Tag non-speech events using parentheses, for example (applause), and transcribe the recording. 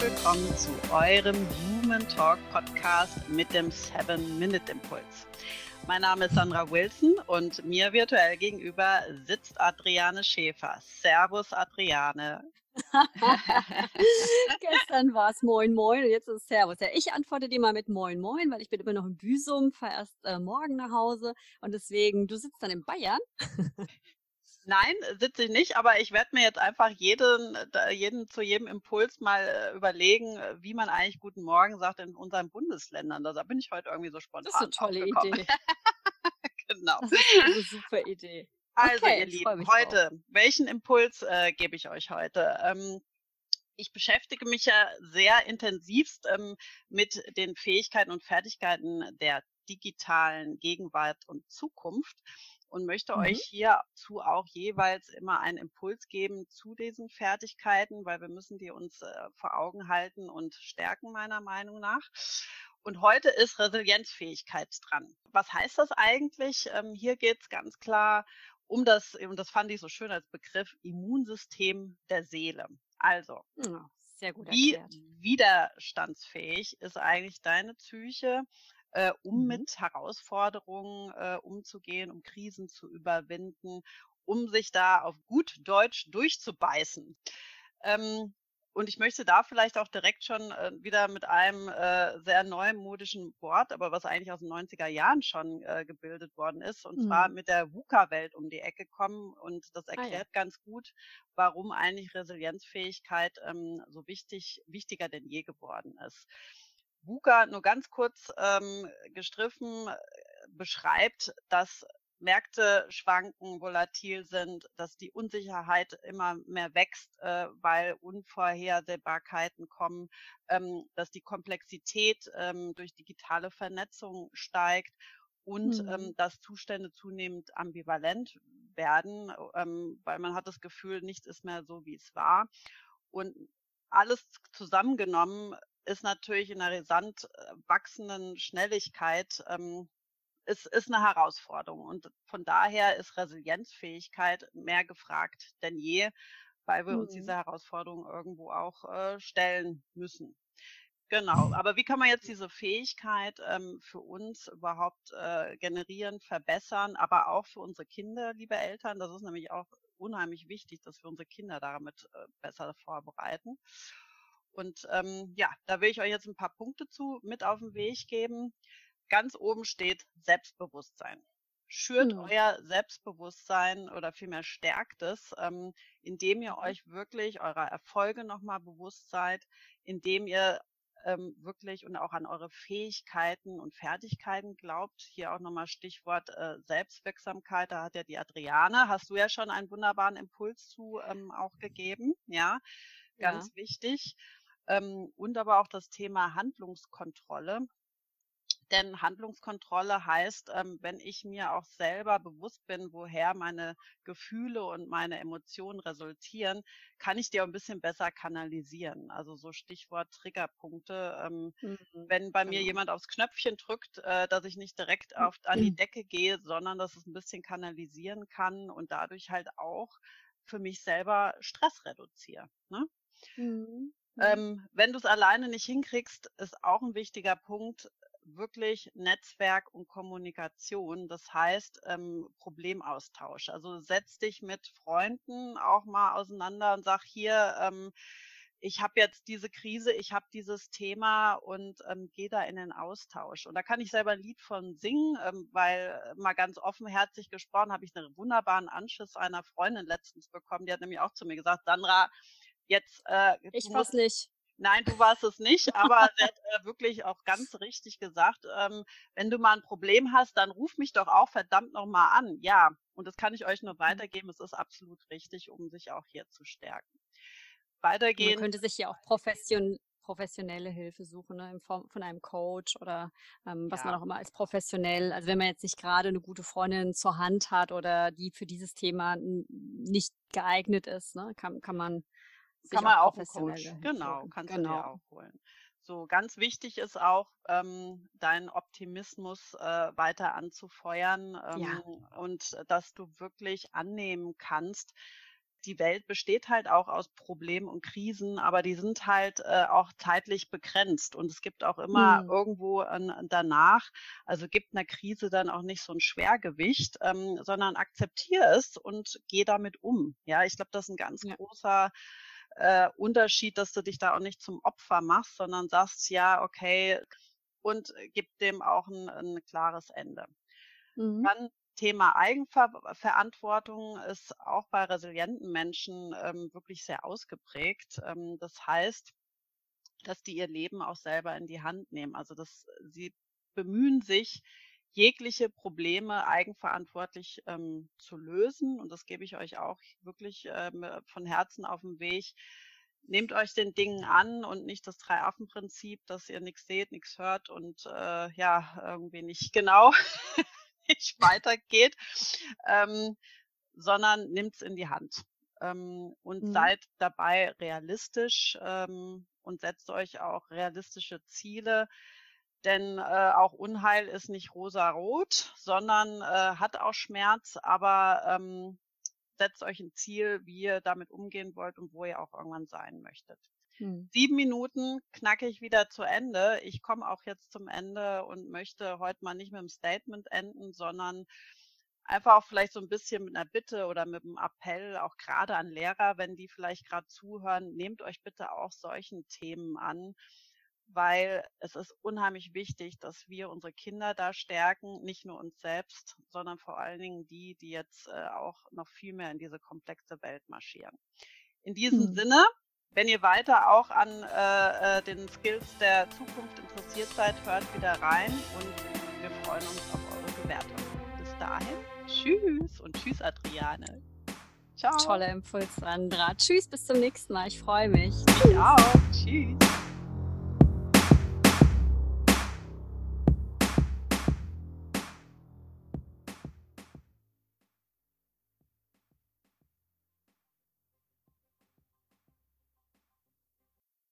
willkommen zu eurem Human Talk Podcast mit dem 7-Minute-Impuls. Mein Name ist Sandra Wilson und mir virtuell gegenüber sitzt Adriane Schäfer. Servus, Adriane. (laughs) Gestern war es Moin Moin und jetzt ist es Servus. Ja, ich antworte dir mal mit Moin Moin, weil ich bin immer noch in Büsum, fahre erst äh, morgen nach Hause und deswegen, du sitzt dann in Bayern. (laughs) Nein, sitze ich nicht, aber ich werde mir jetzt einfach jeden, jeden zu jedem Impuls mal äh, überlegen, äh, wie man eigentlich Guten Morgen sagt in unseren Bundesländern. Da bin ich heute irgendwie so spontan. Das ist eine tolle Idee. (laughs) genau. Das ist eine super Idee. Also, okay, ihr Lieben, heute, drauf. welchen Impuls äh, gebe ich euch heute? Ähm, ich beschäftige mich ja sehr intensivst ähm, mit den Fähigkeiten und Fertigkeiten der digitalen Gegenwart und Zukunft und möchte mhm. euch hierzu auch jeweils immer einen Impuls geben zu diesen Fertigkeiten, weil wir müssen die uns äh, vor Augen halten und stärken, meiner Meinung nach. Und heute ist Resilienzfähigkeit dran. Was heißt das eigentlich? Ähm, hier geht es ganz klar um das, und das fand ich so schön als Begriff, Immunsystem der Seele. Also, gut wie widerstandsfähig ist eigentlich deine Psyche? Äh, um mhm. mit Herausforderungen äh, umzugehen, um Krisen zu überwinden, um sich da auf gut Deutsch durchzubeißen. Ähm, und ich möchte da vielleicht auch direkt schon äh, wieder mit einem äh, sehr neumodischen Wort, aber was eigentlich aus den 90er Jahren schon äh, gebildet worden ist, und mhm. zwar mit der VUCA-Welt um die Ecke kommen. Und das erklärt ah, ja. ganz gut, warum eigentlich Resilienzfähigkeit ähm, so wichtig, wichtiger denn je geworden ist. VUCA nur ganz kurz ähm, gestriffen beschreibt, dass Märkte schwanken, volatil sind, dass die Unsicherheit immer mehr wächst, äh, weil Unvorhersehbarkeiten kommen, ähm, dass die Komplexität ähm, durch digitale Vernetzung steigt und mhm. ähm, dass Zustände zunehmend ambivalent werden, ähm, weil man hat das Gefühl, nichts ist mehr so, wie es war. Und alles zusammengenommen ist natürlich in einer rasant äh, wachsenden Schnelligkeit ähm, ist, ist eine Herausforderung. Und von daher ist Resilienzfähigkeit mehr gefragt denn je, weil wir mhm. uns diese Herausforderung irgendwo auch äh, stellen müssen. Genau, aber wie kann man jetzt diese Fähigkeit ähm, für uns überhaupt äh, generieren, verbessern, aber auch für unsere Kinder, liebe Eltern? Das ist nämlich auch unheimlich wichtig, dass wir unsere Kinder damit äh, besser vorbereiten. Und ähm, ja, da will ich euch jetzt ein paar Punkte zu mit auf den Weg geben. Ganz oben steht Selbstbewusstsein. Schürt mhm. euer Selbstbewusstsein oder vielmehr stärkt es, ähm, indem ihr mhm. euch wirklich eurer Erfolge nochmal bewusst seid, indem ihr ähm, wirklich und auch an eure Fähigkeiten und Fertigkeiten glaubt. Hier auch nochmal Stichwort äh, Selbstwirksamkeit. Da hat ja die Adriane, hast du ja schon einen wunderbaren Impuls zu ähm, auch gegeben. Ja, ganz ja. wichtig ähm, und aber auch das Thema Handlungskontrolle. Denn Handlungskontrolle heißt, ähm, wenn ich mir auch selber bewusst bin, woher meine Gefühle und meine Emotionen resultieren, kann ich die auch ein bisschen besser kanalisieren. Also so Stichwort Triggerpunkte. Ähm, mhm. Wenn bei mir genau. jemand aufs Knöpfchen drückt, äh, dass ich nicht direkt hm. auf, an die Decke gehe, sondern dass es ein bisschen kanalisieren kann und dadurch halt auch für mich selber Stress reduziere. Ne? Mhm. Mhm. Ähm, wenn du es alleine nicht hinkriegst, ist auch ein wichtiger Punkt wirklich Netzwerk und Kommunikation. Das heißt ähm, Problemaustausch. Also setz dich mit Freunden auch mal auseinander und sag hier, ähm, ich habe jetzt diese Krise, ich habe dieses Thema und ähm, gehe da in den Austausch. Und da kann ich selber ein Lied von singen, ähm, weil äh, mal ganz offenherzig gesprochen habe ich einen wunderbaren Anschluss einer Freundin letztens bekommen. Die hat nämlich auch zu mir gesagt, Sandra, Jetzt, äh, ich war's nicht. Nein, du warst es nicht, (laughs) aber er hat äh, wirklich auch ganz richtig gesagt, ähm, wenn du mal ein Problem hast, dann ruf mich doch auch verdammt nochmal an. Ja, und das kann ich euch nur mhm. weitergeben. Es ist absolut richtig, um sich auch hier zu stärken. Weitergehen. Man könnte sich ja auch profession professionelle Hilfe suchen, ne, in Form von einem Coach oder ähm, was ja. man auch immer als professionell, also wenn man jetzt nicht gerade eine gute Freundin zur Hand hat oder die für dieses Thema nicht geeignet ist, ne, kann, kann man kann man auch, auch Coach, genau, kannst genau. du dir genau. auch holen. So, ganz wichtig ist auch, ähm, deinen Optimismus äh, weiter anzufeuern ähm, ja. und dass du wirklich annehmen kannst, die Welt besteht halt auch aus Problemen und Krisen, aber die sind halt äh, auch zeitlich begrenzt und es gibt auch immer mhm. irgendwo ein, danach, also gibt einer Krise dann auch nicht so ein Schwergewicht, ähm, sondern akzeptiere es und geh damit um. Ja, ich glaube, das ist ein ganz ja. großer äh, Unterschied, dass du dich da auch nicht zum Opfer machst, sondern sagst, ja, okay, und gib dem auch ein, ein klares Ende. Mhm. Dann Thema Eigenverantwortung ist auch bei resilienten Menschen ähm, wirklich sehr ausgeprägt. Ähm, das heißt, dass die ihr Leben auch selber in die Hand nehmen. Also dass sie bemühen sich, jegliche Probleme eigenverantwortlich ähm, zu lösen. Und das gebe ich euch auch wirklich ähm, von Herzen auf den Weg. Nehmt euch den Dingen an und nicht das Drei-Affen-Prinzip, dass ihr nichts seht, nichts hört und äh, ja, irgendwie nicht genau (laughs) nicht weitergeht, ähm, sondern nimmt es in die Hand. Ähm, und mhm. seid dabei realistisch ähm, und setzt euch auch realistische Ziele. Denn äh, auch Unheil ist nicht rosa-rot, sondern äh, hat auch Schmerz, aber ähm, setzt euch ein Ziel, wie ihr damit umgehen wollt und wo ihr auch irgendwann sein möchtet. Hm. Sieben Minuten knacke ich wieder zu Ende. Ich komme auch jetzt zum Ende und möchte heute mal nicht mit einem Statement enden, sondern einfach auch vielleicht so ein bisschen mit einer Bitte oder mit einem Appell, auch gerade an Lehrer, wenn die vielleicht gerade zuhören, nehmt euch bitte auch solchen Themen an, weil es ist unheimlich wichtig, dass wir unsere Kinder da stärken, nicht nur uns selbst, sondern vor allen Dingen die, die jetzt äh, auch noch viel mehr in diese komplexe Welt marschieren. In diesem hm. Sinne wenn ihr weiter auch an äh, äh, den Skills der Zukunft interessiert seid, hört wieder rein und wir freuen uns auf eure Bewertung. Bis dahin, tschüss und tschüss Adriane. Ciao. Toller Impuls, Sandra. Tschüss, bis zum nächsten Mal. Ich freue mich. Ich auch. Tschüss.